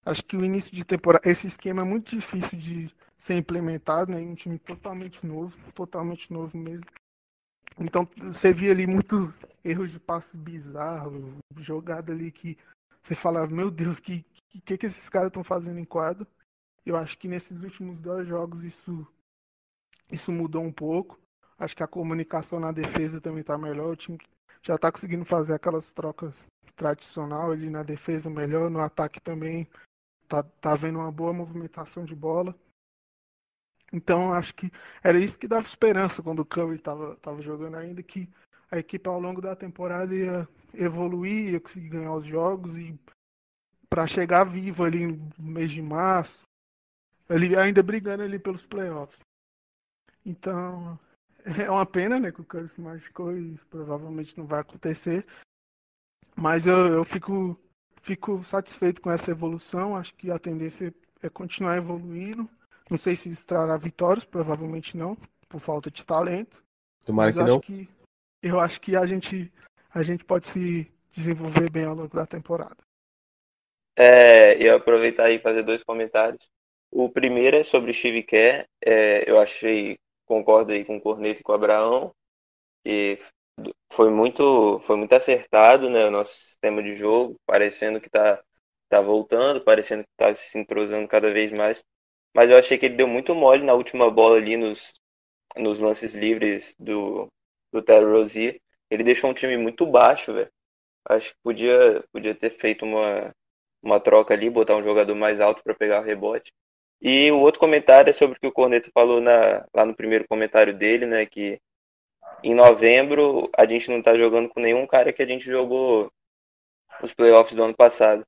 Acho que o início de temporada, esse esquema é muito difícil de ser implementado, né? Um time totalmente novo, totalmente novo mesmo. Então você via ali muitos erros de passes bizarros, jogada ali que você fala, meu Deus, que que, que esses caras estão fazendo em quadro? Eu acho que nesses últimos dois jogos isso isso mudou um pouco. Acho que a comunicação na defesa também está melhor. O time já está conseguindo fazer aquelas trocas tradicional ali na defesa melhor, no ataque também tá, tá vendo uma boa movimentação de bola. Então acho que era isso que dava esperança quando o Curry estava tava jogando ainda, que a equipe ao longo da temporada ia evoluir, ia conseguir ganhar os jogos e para chegar vivo ali no mês de março, ele ainda brigando ali pelos playoffs. Então é uma pena, né, que o Curry se machucou e isso provavelmente não vai acontecer. Mas eu, eu fico, fico satisfeito com essa evolução. Acho que a tendência é continuar evoluindo. Não sei se isso trará vitórias, provavelmente não, por falta de talento. Tomara que não. Que, eu acho que a gente, a gente pode se desenvolver bem ao longo da temporada. É, eu aproveitar e fazer dois comentários. O primeiro é sobre Steve Kerr. É, eu achei, concordo aí com o Corneto e com o Abraão, que foi muito, foi muito acertado, né, o nosso sistema de jogo, parecendo que está tá voltando, parecendo que está se entrosando cada vez mais. Mas eu achei que ele deu muito mole na última bola ali nos, nos lances livres do, do Terry Rozier. Ele deixou um time muito baixo, velho. Acho que podia, podia ter feito uma, uma troca ali, botar um jogador mais alto para pegar o rebote. E o outro comentário é sobre o que o Corneto falou na, lá no primeiro comentário dele, né? Que em novembro a gente não tá jogando com nenhum cara que a gente jogou os playoffs do ano passado.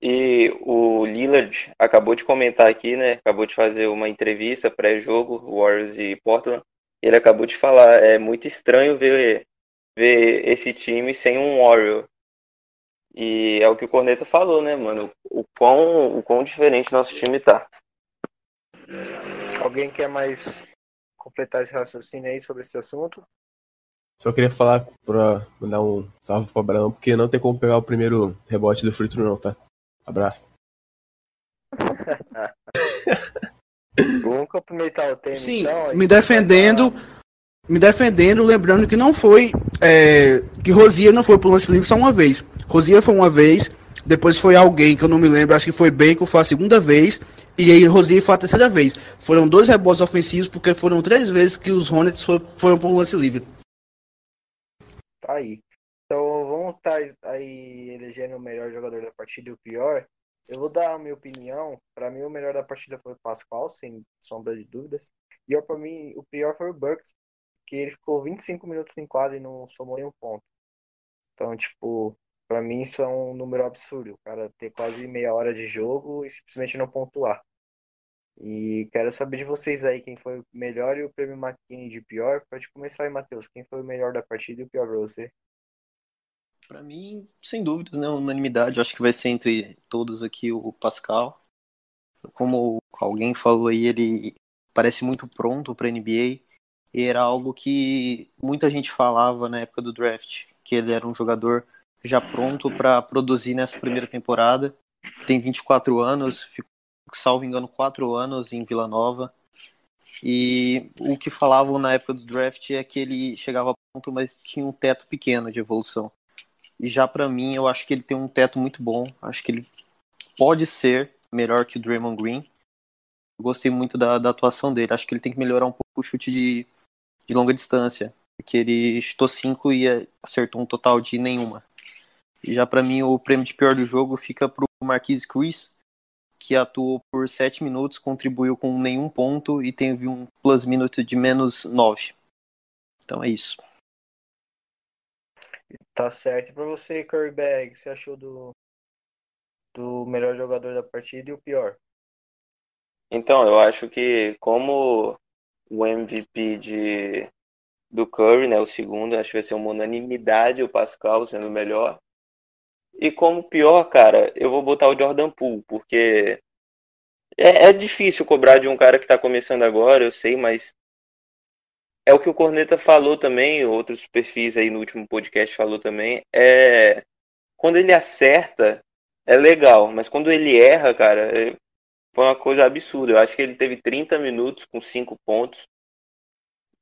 E o Lillard acabou de comentar aqui, né? Acabou de fazer uma entrevista pré-jogo, Warriors e Portland. Ele acabou de falar, é muito estranho ver, ver esse time sem um Warrior. E é o que o Corneta falou, né, mano? O quão, o quão diferente nosso time tá. Alguém quer mais completar esse raciocínio aí sobre esse assunto? Só queria falar pra mandar um salve pro Abraão, porque não tem como pegar o primeiro rebote do Frito não, tá? Abraço. [laughs] Vamos cumprimentar o tema, Sim, então, me defendendo, me defendendo, lembrando que não foi, é, que Rosia não foi pro lance livre só uma vez. Rosia foi uma vez, depois foi alguém que eu não me lembro, acho que foi Bacon, foi a segunda vez, e aí Rosia foi a terceira vez. Foram dois rebotes ofensivos, porque foram três vezes que os Hornets foram, foram pro lance livre. Tá aí. Então vamos estar aí elegendo o melhor jogador da partida e o pior. Eu vou dar a minha opinião. Para mim, o melhor da partida foi o Pascal, sem sombra de dúvidas. E para mim, o pior foi o Burks, que ele ficou 25 minutos em quadra e não somou nenhum ponto. Então, tipo, para mim isso é um número absurdo. Cara ter quase meia hora de jogo e simplesmente não pontuar. E quero saber de vocês aí quem foi o melhor e o prêmio McKinney de pior. Pode começar aí, Matheus. Quem foi o melhor da partida e o pior pra você? Para mim, sem dúvidas, né? Unanimidade. Acho que vai ser entre todos aqui o Pascal. Como alguém falou aí, ele parece muito pronto para NBA. E era algo que muita gente falava na época do draft, que ele era um jogador já pronto para produzir nessa primeira temporada. Tem 24 anos, ficou salvo engano, quatro anos em Vila Nova. E o que falavam na época do draft é que ele chegava a ponto, mas tinha um teto pequeno de evolução. E já para mim, eu acho que ele tem um teto muito bom. Acho que ele pode ser melhor que o Draymond Green. Eu gostei muito da, da atuação dele. Acho que ele tem que melhorar um pouco o chute de, de longa distância. Porque ele chutou cinco e acertou um total de nenhuma. E já para mim, o prêmio de pior do jogo fica pro Marquise Chris, que atuou por 7 minutos, contribuiu com nenhum ponto e teve um plus minute de menos 9. Então é isso. Tá certo. E pra você, Curry Bag, o você achou do, do melhor jogador da partida e o pior? Então, eu acho que como o MVP de, do Curry, né? O segundo, acho que vai ser uma unanimidade o Pascal sendo o melhor. E como pior, cara, eu vou botar o Jordan Poole, porque é, é difícil cobrar de um cara que tá começando agora, eu sei, mas é o que o Corneta falou também, outros perfis aí no último podcast falou também, é quando ele acerta é legal, mas quando ele erra, cara, é... foi uma coisa absurda. Eu acho que ele teve 30 minutos com 5 pontos.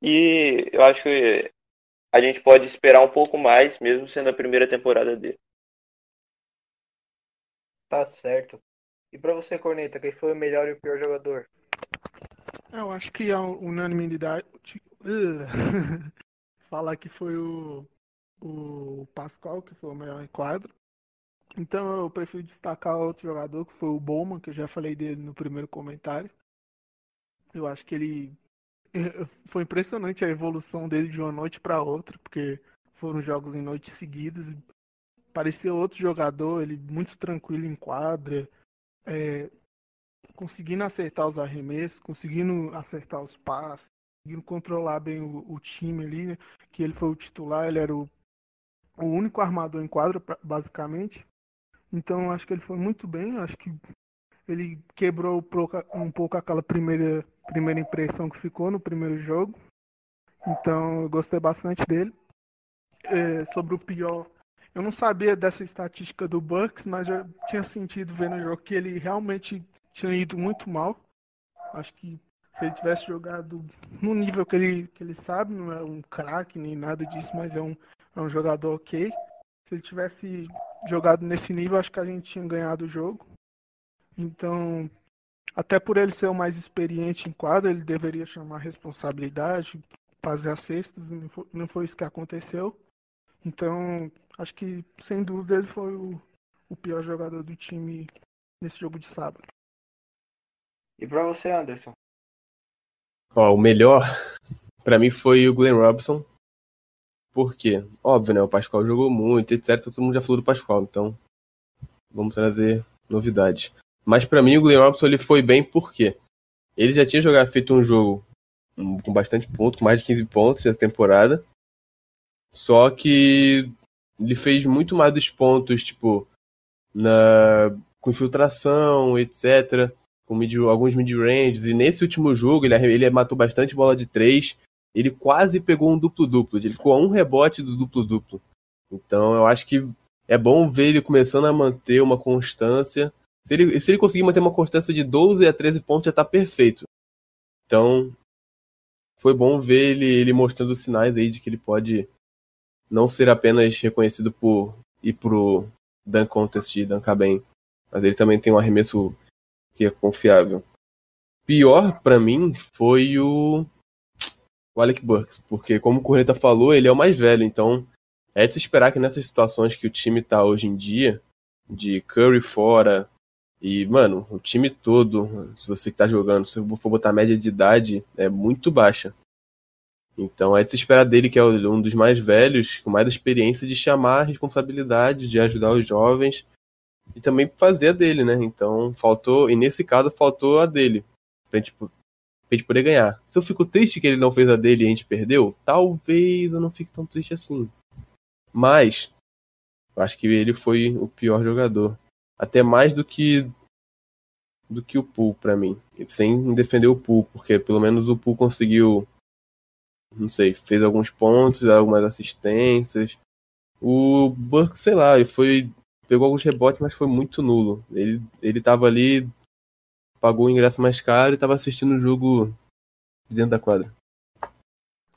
E eu acho que a gente pode esperar um pouco mais, mesmo sendo a primeira temporada dele. Tá certo. E pra você, Corneta, quem foi o melhor e o pior jogador? Eu acho que a unanimidade. [laughs] Falar que foi o, o Pascal, que foi o melhor em quadro. Então eu prefiro destacar outro jogador, que foi o Bowman, que eu já falei dele no primeiro comentário. Eu acho que ele. [laughs] Foi impressionante a evolução dele de uma noite para outra, porque foram jogos em noites seguidas. Parecia outro jogador, ele muito tranquilo em quadra, é, conseguindo acertar os arremessos, conseguindo acertar os passes, conseguindo controlar bem o, o time ali, né? que ele foi o titular, ele era o, o único armador em quadra, basicamente. Então acho que ele foi muito bem, acho que ele quebrou um pouco aquela primeira, primeira impressão que ficou no primeiro jogo. Então eu gostei bastante dele. É, sobre o pior, eu não sabia dessa estatística do Bucks, mas eu tinha sentido vendo o jogo que ele realmente tinha ido muito mal. Acho que se ele tivesse jogado no nível que ele, que ele sabe, não é um craque nem nada disso, mas é um, é um jogador ok. Se ele tivesse jogado nesse nível, acho que a gente tinha ganhado o jogo. Então, até por ele ser o mais experiente em quadra, ele deveria chamar responsabilidade, fazer as cestas, não foi, não foi isso que aconteceu. Então, acho que, sem dúvida, ele foi o, o pior jogador do time nesse jogo de sábado. E para você, Anderson? Ó, o melhor [laughs] para mim foi o Glenn Robson. Por quê? Óbvio, né? O Pascoal jogou muito, etc. Todo mundo já falou do Pascoal, então vamos trazer novidades. Mas para mim o Glenn Robson ele foi bem porque ele já tinha jogado, feito um jogo com bastante pontos, com mais de 15 pontos nessa temporada. Só que ele fez muito mais dos pontos, tipo, na com infiltração, etc. Com mid, alguns mid-ranges. E nesse último jogo ele, ele matou bastante bola de 3 ele quase pegou um duplo-duplo. Ele ficou a um rebote do duplo-duplo. Então eu acho que é bom ver ele começando a manter uma constância. Se ele, se ele conseguir manter uma constância de 12 a 13 pontos, já tá perfeito. Então, foi bom ver ele, ele mostrando sinais aí de que ele pode não ser apenas reconhecido por ir pro dunk contest e dunkar bem, mas ele também tem um arremesso que é confiável. Pior para mim foi o o Alec Burks, porque como o Corneta falou, ele é o mais velho, então é de se esperar que nessas situações que o time tá hoje em dia, de Curry fora, e, mano, o time todo, se você que tá jogando, se for botar a média de idade, é muito baixa. Então é de se esperar dele, que é um dos mais velhos, com mais experiência, de chamar a responsabilidade, de ajudar os jovens e também fazer a dele, né? Então faltou, e nesse caso faltou a dele. Pra gente pra gente poder ganhar. Se eu fico triste que ele não fez a dele e a gente perdeu, talvez eu não fique tão triste assim. Mas, eu acho que ele foi o pior jogador. Até mais do que do que o Pool para mim. Sem defender o Pool, porque pelo menos o Pool conseguiu não sei, fez alguns pontos, algumas assistências. O Burke, sei lá, ele foi pegou alguns rebotes, mas foi muito nulo. Ele ele tava ali pagou o ingresso mais caro e estava assistindo o jogo dentro da quadra.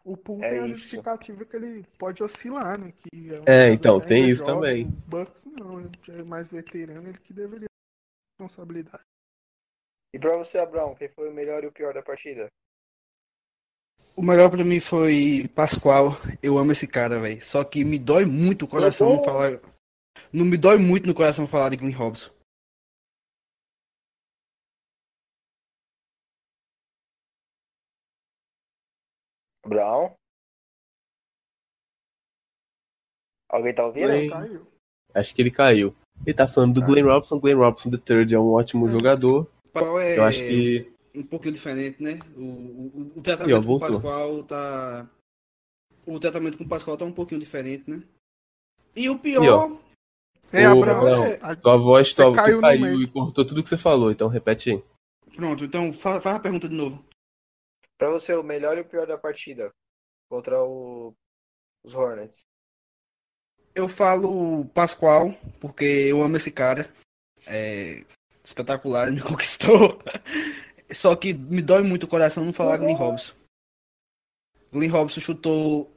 O Pool é tem a justificativa que ele pode oscilar, né? Que é, um é então, tem isso jovem, também. O Bucks não, ele é mais veterano, ele que deveria ter responsabilidade. E pra você, Abraão, quem foi o melhor e o pior da partida? O melhor pra mim foi Pascoal. Eu amo esse cara, velho. Só que me dói muito o coração falar. Não me dói muito no coração falar de Glenn Robson. Brown. Alguém tá ouvindo? Glenn... Caiu. Acho que ele caiu. Ele tá falando do ah. Glenn Robson. Glenn Robson III é um ótimo jogador. Qual é... Eu acho que um pouquinho diferente, né? O, o, o tratamento do Pascoal tá o tratamento com o Pascoal tá um pouquinho diferente, né? E o pior. E, ó, É, Abraão, Abraão, é, a- Tua voz tua, caiu caiu e cortou tudo que você falou, então repete aí. Pronto, então fa- faz a pergunta de novo. Pra você, o melhor e o pior da partida contra o... os Hornets. Eu falo Pascoal, porque eu amo esse cara. É espetacular, ele me [laughs] conquistou. Só que me dói muito o coração não falar Glenn Robson. Glenn Robson chutou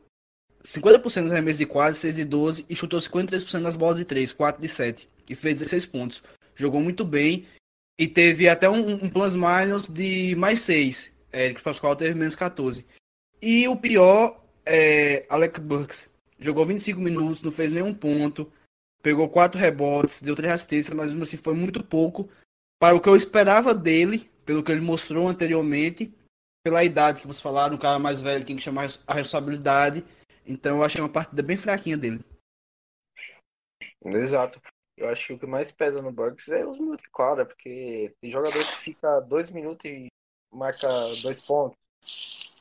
50% dos arremessos de quadra, 6 de 12 e chutou 53% das bolas de 3, 4 de 7 e fez 16 pontos. Jogou muito bem e teve até um, um plus minus de mais 6. Eric Pascoal teve menos 14. E o pior é Alex Burks. Jogou 25 minutos, não fez nenhum ponto, pegou 4 rebotes, deu 3 assistências, mas mesmo assim foi muito pouco para o que eu esperava dele, pelo que ele mostrou anteriormente, pela idade que vocês falaram, um cara mais velho tem que chamar a responsabilidade. Então eu achei uma partida bem fraquinha dele. Exato. Eu acho que o que mais pesa no Bucks é os minutos de quadra, porque tem jogador que fica dois minutos e marca dois pontos.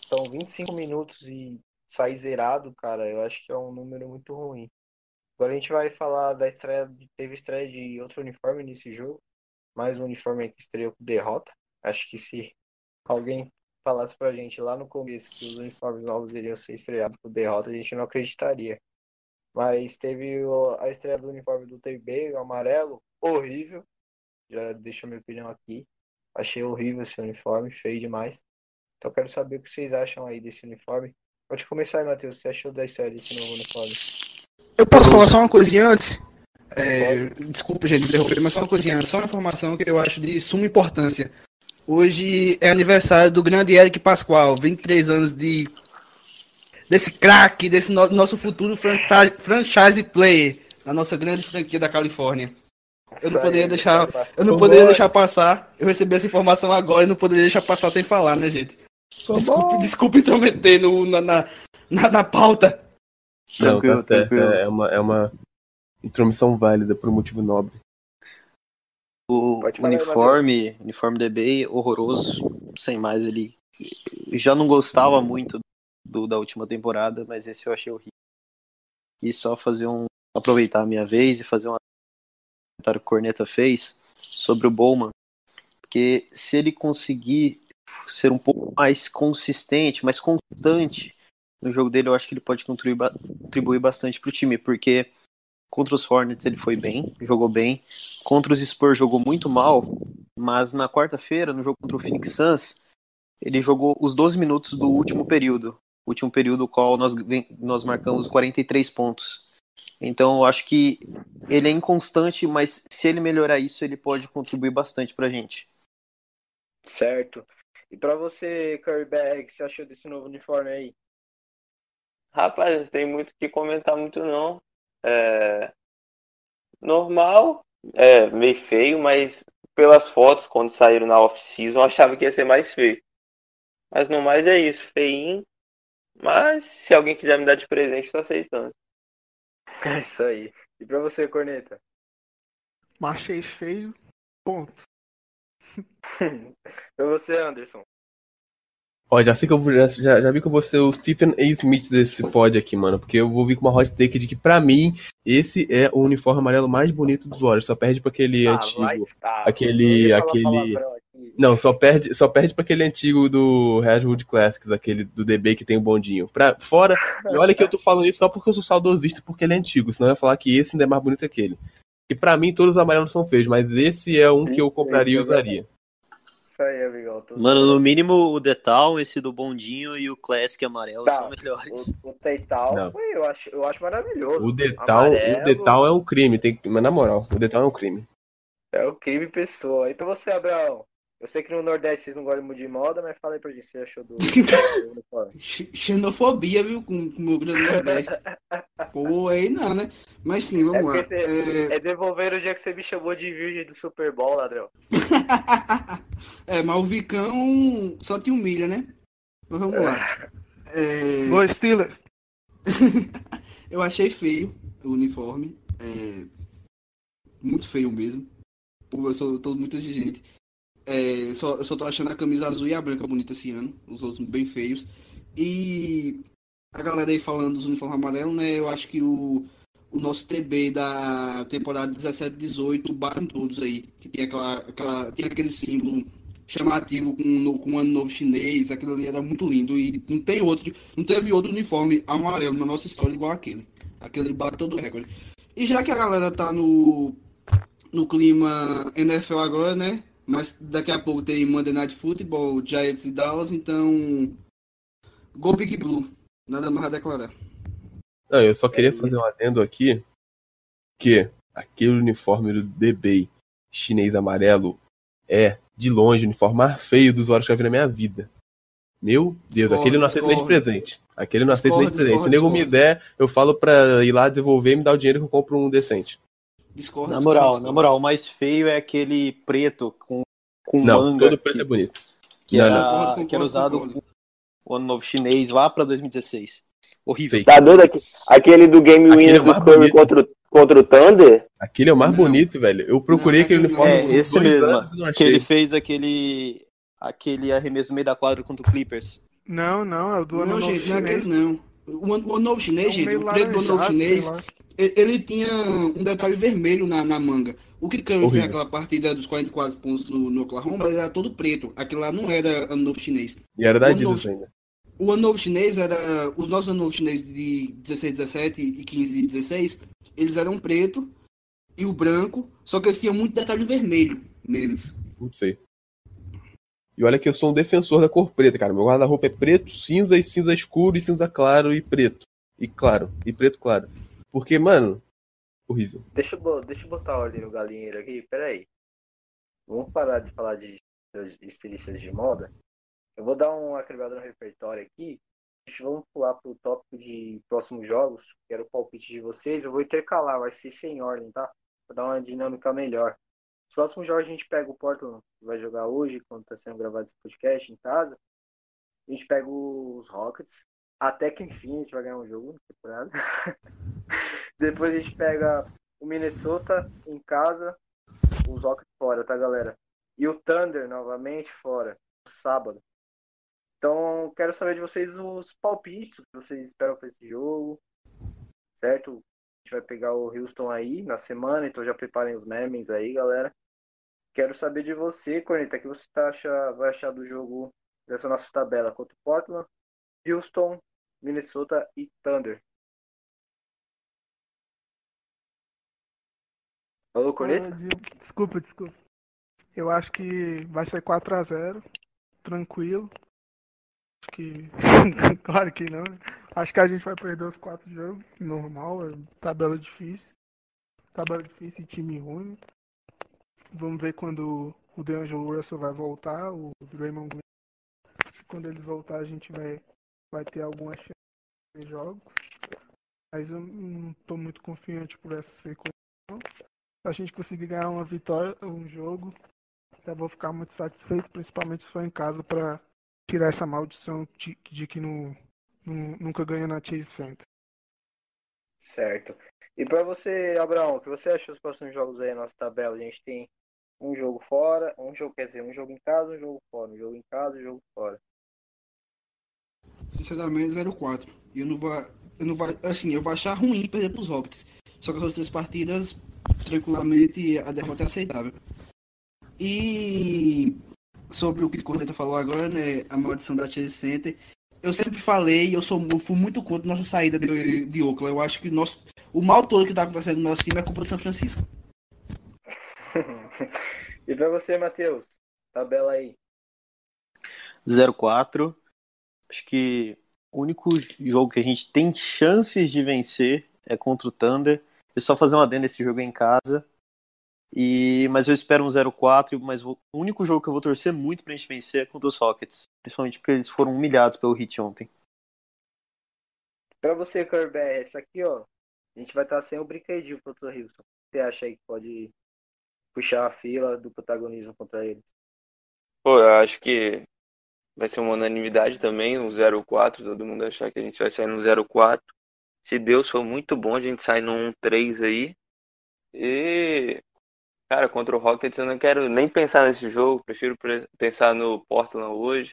Então, 25 minutos e sair zerado, cara, eu acho que é um número muito ruim. Agora a gente vai falar da estreia, teve estreia de outro uniforme nesse jogo, mais um uniforme que estreou com derrota. Acho que se alguém falasse pra gente lá no começo que os uniformes novos iriam ser estreados com derrota, a gente não acreditaria. Mas teve a estreia do uniforme do TB, o amarelo, horrível. Já deixo a minha opinião aqui. Achei horrível esse uniforme, feio demais. Então quero saber o que vocês acham aí desse uniforme. Pode começar aí, Matheus. Você achou da estreia desse novo uniforme? Eu posso falar só uma coisinha antes? É, desculpa, gente, interromper, mas só uma coisinha. Só uma informação que eu acho de suma importância. Hoje é aniversário do grande Eric Pascoal, 23 anos de desse craque, desse no- nosso futuro franchi- franchise player da nossa grande franquia da Califórnia. Eu não poderia deixar, eu não poderia deixar passar. Eu recebi essa informação agora e não poderia deixar passar sem falar, né, gente? Desculpe, desculpe intrometer no, na, na, na, na pauta. Não, tá certo. É uma, é uma intromissão válida por um motivo nobre. O Pode falar aí, uniforme, uniforme DB horroroso, sem mais ele já não gostava muito do da última temporada, mas esse eu achei horrível. E só fazer um aproveitar a minha vez e fazer um comentário que o Corneta fez sobre o Bowman, porque se ele conseguir ser um pouco mais consistente, mais constante no jogo dele, eu acho que ele pode contribuir, contribuir bastante para o time, porque contra os Hornets ele foi bem, jogou bem, contra os Spurs jogou muito mal, mas na quarta-feira, no jogo contra o Phoenix Suns, ele jogou os 12 minutos do último período. Último período, qual nós, nós marcamos 43 pontos. Então, eu acho que ele é inconstante, mas se ele melhorar isso, ele pode contribuir bastante pra gente. Certo. E pra você, Curry Bag, o que você achou desse novo uniforme aí? Rapaz, não tem muito o que comentar muito não. É normal, é meio feio, mas pelas fotos quando saíram na off-season, eu achava que ia ser mais feio. Mas no mais é isso, feinho. Mas se alguém quiser me dar de presente, tô aceitando. É isso aí. E pra você, Corneta? Achei feio. Ponto. [laughs] pra você, Anderson? Ó, já sei que eu vou, já, já já vi que eu vou ser o Stephen A. Smith desse pod aqui, mano. Porque eu vou vir com uma hot take de que, pra mim, esse é o uniforme amarelo mais bonito dos Warriors. Só perde pra aquele Ah, antigo. aquele- aquele-. Não, só perde, só perde pra aquele antigo do Redwood Classics, aquele do DB que tem o bondinho. Pra, fora, e olha que eu tô falando isso só porque eu sou saudosista, porque ele é antigo, senão eu ia falar que esse ainda é mais bonito que aquele. E pra mim todos os amarelos são feios, mas esse é um que eu compraria e usaria. Isso aí, amigão. Mano, no mínimo o Detal, esse do bondinho e o Classic amarelo Tá. são melhores. O, foi- eu acho, eu acho maravilhoso. O detal, Amarelo. o detal é um crime, tem, mas na moral, o detal é um crime. É o crime pessoa. E pra você, Abraão? Eu sei que no Nordeste vocês não gostam muito de moda, mas fala aí pra gente você achou do, [laughs] Xenofobia, viu, com com o meu grande Nordeste. [laughs] Pô, aí não, né? Mas sim, É vamos lá. porque você- É, É devolver o dia que você me chamou de virgem do Super Bowl, ladrão. [laughs] é, mas o Vicão só te humilha, né? Mas vamos lá. É, Dois Steelers. [laughs] eu achei feio o uniforme. É, muito feio mesmo. Pô, eu sou tô muito exigente. É, só, eu só tô achando a camisa azul e a branca bonita esse ano. Os outros bem feios. E a galera aí falando dos uniformes amarelos, né? Eu acho que o, o nosso TB da temporada 17-18 bate em todos aí. Que tem, aquela, aquela, tem aquele símbolo chamativo com, com o ano novo chinês, aquilo ali era muito lindo. E não tem outro, não teve outro uniforme amarelo na nossa história igual aquele. Aquele bate todo recorde. E já que a galera tá no, no clima NFL agora, né? Mas daqui a pouco tem Monday Night Football, Giants e Dallas, então. Go Big Blue. Nada mais a declarar. Não, eu só queria fazer um adendo aqui que aquele uniforme do DB chinês amarelo é, de longe, o uniforme mais feio dos horas que eu vi na minha vida. Meu Deus, aquele eu não aceito nem de presente. Aquele não aceito nem de presente. Se o nego me der, eu falo pra ir lá devolver e me dar o dinheiro que eu compro um decente. Discorda. Na moral, na moral, o mais feio é aquele preto com, com Não, manga. todo preto que, é bonito. Que, Não, era, não. Que era usado concordo. com o ano novo chinês lá pra 2016. Horrível. Tá doido aqui? Aquele do Game Winner é do Curry bonito. contra, o- contra o Thunder? Aquele é o mais Não. bonito, velho. Eu procurei Não, aquele uniforme É, esse dois mesmo. anos Que ele fez aquele aquele arremesso no meio da quadra contra o Clippers. Não, não, é o do ano Não, novo gente, não é chinês. aquele não. O ano, o novo É chinês, um gente, o preto do ano novo chinês, ele, tinha um detalhe vermelho na, na manga. O que Curry fez aquela partida dos 44 pontos no, no Oklahoma, ele era todo preto. Aquilo lá não era ano novo chinês. E era da Adidas novo- ainda. O ano novo chinês era. Os nossos ano novo chinês de 16, 17 e 15 e 16, eles eram preto e o branco, só que eles tinham muito detalhe vermelho neles. Muito feio. E olha que eu sou um defensor da cor preta, cara. Meu guarda-roupa é preto, cinza e cinza escuro e cinza claro e preto. E claro. E preto claro. Porque, mano, horrível. Deixa eu, deixa eu botar ordem no galinheiro aqui, peraí. Vamos parar de falar de de estilistas de moda. Eu vou dar uma quebrada no repertório aqui. Vamos pular pro tópico de próximos jogos, que era o palpite de vocês. Eu vou intercalar, vai ser sem ordem, tá? Pra dar uma dinâmica melhor. Os próximos jogos a gente pega o Portland, que vai jogar hoje, quando tá sendo gravado esse podcast em casa. A gente pega os Rockets. Até que enfim a gente vai ganhar um jogo na temporada. [laughs] Depois a gente pega o Minnesota em casa, os Rockets fora, tá, galera? E o Thunder novamente fora, sábado. Então, quero saber de vocês os palpites que vocês esperam para esse jogo, certo? A gente vai pegar o Houston aí na semana, então já preparem os memes aí, galera. Quero saber de você, Corneta, o que você tá acha, vai achar do jogo dessa nossa tabela contra o Portland, Houston, Minnesota e Thunder. Falou, Corneta? Ah, de- Desculpa, desculpa. Eu acho que vai ser 4x0, tranquilo. Acho que. [laughs] claro que não. né? Acho que a gente vai perder os quatro jogos, normal, é tabela difícil. Tabela difícil e time ruim. Vamos ver quando o DeAngelo Russell vai voltar, o Draymond Green. Quando eles voltar a gente vai, vai ter alguma chance de jogos. Mas eu não tô muito confiante por essa sequência. Se a gente conseguir ganhar uma vitória, um jogo, já vou ficar muito satisfeito, principalmente se for em casa, para tirar essa maldição de, de que não, não- nunca ganha na Chase Center. Certo. E pra você, Abraão, o que você acha dos próximos jogos aí na nossa tabela? A gente tem um jogo fora, um jogo, quer dizer, um jogo em casa, um jogo fora, um jogo em casa, um jogo fora. Sinceramente, 0-4. E eu não vou. Eu não vou. Assim, eu vou achar ruim perder pros Rockets. Só que as outras três partidas, tranquilamente, a derrota é aceitável. E sobre o que o Corneta falou agora, né? A maldição da Chase Center. Eu sempre falei, eu sou eu fui muito contra nossa saída de, de Oakland. Eu acho que nosso, o mal todo que tá acontecendo no nosso time é culpa do São Francisco. [laughs] e pra você, Matheus, tabela aí. 0-4. Acho que o único jogo que a gente tem chances de vencer é contra o Thunder. Eu só fazer um adendo nesse jogo é em casa. E, mas eu espero um 0-4, mas o único jogo que eu vou torcer muito pra gente vencer é contra os Rockets. Principalmente porque eles foram humilhados pelo Hit ontem. Pra você, Kirby, esse aqui, ó, a gente vai estar sem o brinquedinho contra o Houston. O que você acha aí que pode puxar a fila do protagonismo contra eles? Pô, eu acho que vai ser uma unanimidade também, um 0-4, todo mundo achar que a gente vai sair no 0-4. Se Deus for muito bom, a gente sai no 1-3 aí. E, cara, contra o Rockets eu não quero nem pensar nesse jogo, prefiro pre- pensar no Portland hoje.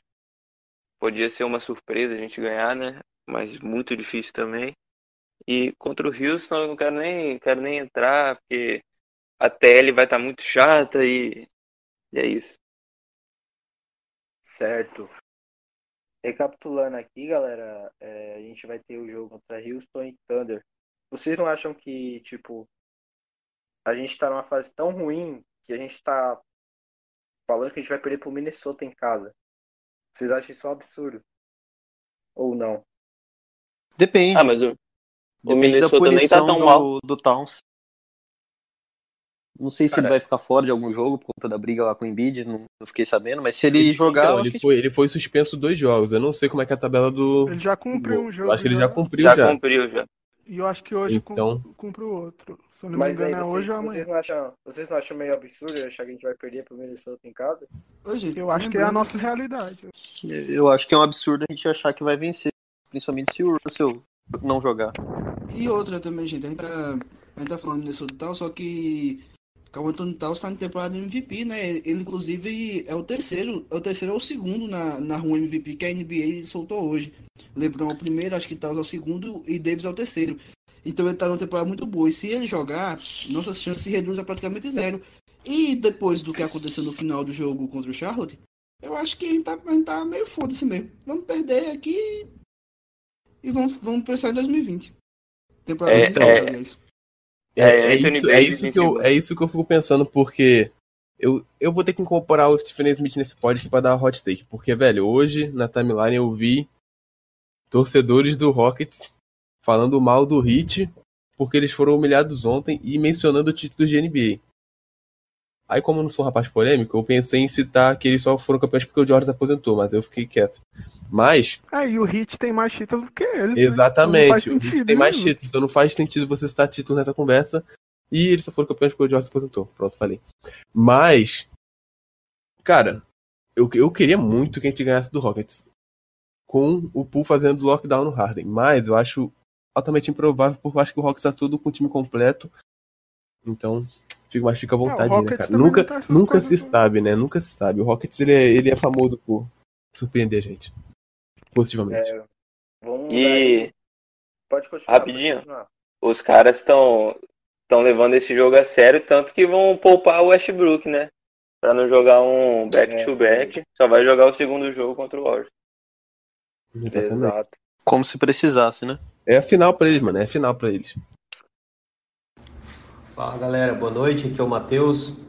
Podia ser uma surpresa a gente ganhar, né? mas muito difícil também. E contra o Houston eu não quero nem, quero nem entrar, porque a TL vai estar muito chata e, e é isso. Certo. Recapitulando aqui, galera, é, a gente vai ter o jogo contra Houston e Thunder. Vocês não acham que, tipo, a gente tá numa fase tão ruim que a gente tá falando que a gente vai perder pro Minnesota em casa? Vocês acham isso um absurdo? Ou não? Depende. Ah, mas o, o Minnesota nem tá punição tão do, mal. do Towns. Não sei se Cara, ele vai ficar fora de algum jogo por conta da briga lá com o Embiid, não, não fiquei sabendo, mas se ele jogar, acho ele, que foi, ele foi suspenso dois jogos. Eu não sei como é que é a tabela do. Ele já cumpriu um jogo. Eu acho que ele já cumpriu Já já. cumpriu já. E eu acho que hoje Então- cumpre o outro. Se eu não me Mas aí engano, é vocês, hoje ou vocês, amanhã. não acham, vocês não acham meio absurdo achar que a gente vai perder pro Minnesota em casa? Gente, Eu acho que é a nossa realidade. eu acho que é um absurdo a gente achar que vai vencer, principalmente se o Russell não jogar. E outra também, gente. A gente tá, a gente tá falando Minnesota e tal, só que o Anthony Towns tá em temporada MVP, né? Ele, inclusive, é o terceiro, é o terceiro ou o segundo na, na rua MVP que a NBA soltou hoje. LeBron é o primeiro, acho que Towns é o segundo e Davis é o terceiro. Então ele tá numa temporada muito boa. E se ele jogar, nossas chances se reduzem a praticamente zero. E depois do que aconteceu no final do jogo contra o Charlotte, eu acho que a gente tá, a gente tá meio foda-se mesmo. Vamos perder aqui e vamos, vamos pensar em 2020. Temporada É, de é. aliás. É, É, é isso, é, isso que eu, é isso que eu fico pensando, porque eu, eu vou ter que incorporar o Stephen. Smith nesse pod aqui pra dar hot take. Porque, velho, hoje na timeline eu vi torcedores do Rockets falando mal do Heat porque eles foram humilhados ontem e mencionando o título de NBA. Aí, como eu não sou um rapaz polêmico, eu pensei em citar que eles só foram campeões porque o Jordan se aposentou, mas eu fiquei quieto. Mas, e o Hit tem mais títulos que ele. né? Exatamente. Não O faz Heat tem mais nenhum. títulos, então não faz sentido você citar título nessa conversa. E eles só foram campeões porque o Jordan se aposentou. Pronto, falei. Mas, cara, eu, eu queria muito que a gente ganhasse do Rockets. Com o Poole fazendo lockdown no Harden. Mas eu acho altamente improvável, porque eu acho que o Rockets tá tudo com o time completo. Então, fica, mas fica à vontade, né, Rockets cara? Nunca, tá nunca se sabe, né? Nunca se sabe. O Rockets, ele é, ele é famoso por surpreender a gente. Positivamente. É, vamos E. Pode continuar. Rapidinho. pode continuar. os caras estão estão levando esse jogo a sério, tanto que vão poupar o Westbrook, né? Pra não jogar um back-to-back, só vai jogar o segundo jogo contra o Warriors. Exatamente. Exato. Como se precisasse, né? É a final pra eles, mano. É a final pra eles. Fala galera, boa noite. Aqui é o Matheus.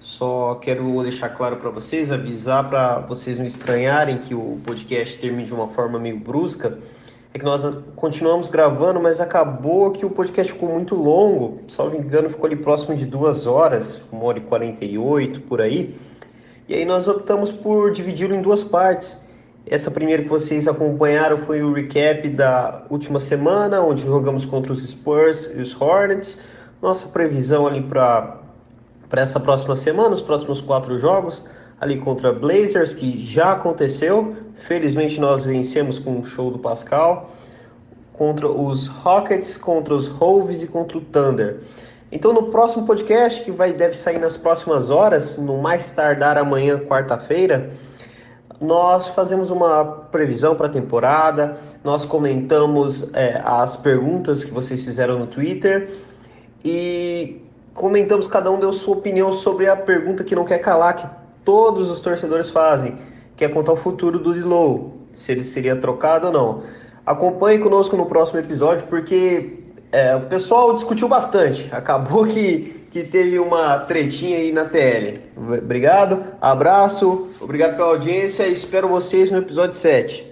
Só quero deixar claro para vocês, avisar para vocês não estranharem que o podcast termine de uma forma meio brusca. É que nós continuamos gravando, mas acabou que o podcast ficou muito longo. Salvo engano, ficou ali próximo de duas horas, uma hora e 48 por aí. E aí nós optamos por dividi-lo em duas partes. Essa primeira que vocês acompanharam foi o recap da última semana, onde jogamos contra os Spurs e os Hornets. Nossa previsão ali para essa próxima semana, os próximos quatro jogos, ali contra Blazers, que já aconteceu. Felizmente nós vencemos com o show do Pascal. Contra os Rockets, contra os Wolves e contra o Thunder. Então no próximo podcast, que vai, deve sair nas próximas horas, no mais tardar amanhã, quarta-feira, nós fazemos uma previsão para a temporada, nós comentamos é, as perguntas que vocês fizeram no Twitter e comentamos, cada um deu sua opinião sobre a pergunta que não quer calar, que todos os torcedores fazem, que é quanto ao futuro do Dilow, se ele seria trocado ou não. Acompanhe conosco no próximo episódio, porque é, o pessoal discutiu bastante. Acabou que, que teve uma tretinha aí na TL. Obrigado, abraço, obrigado pela audiência e espero vocês no episódio 7.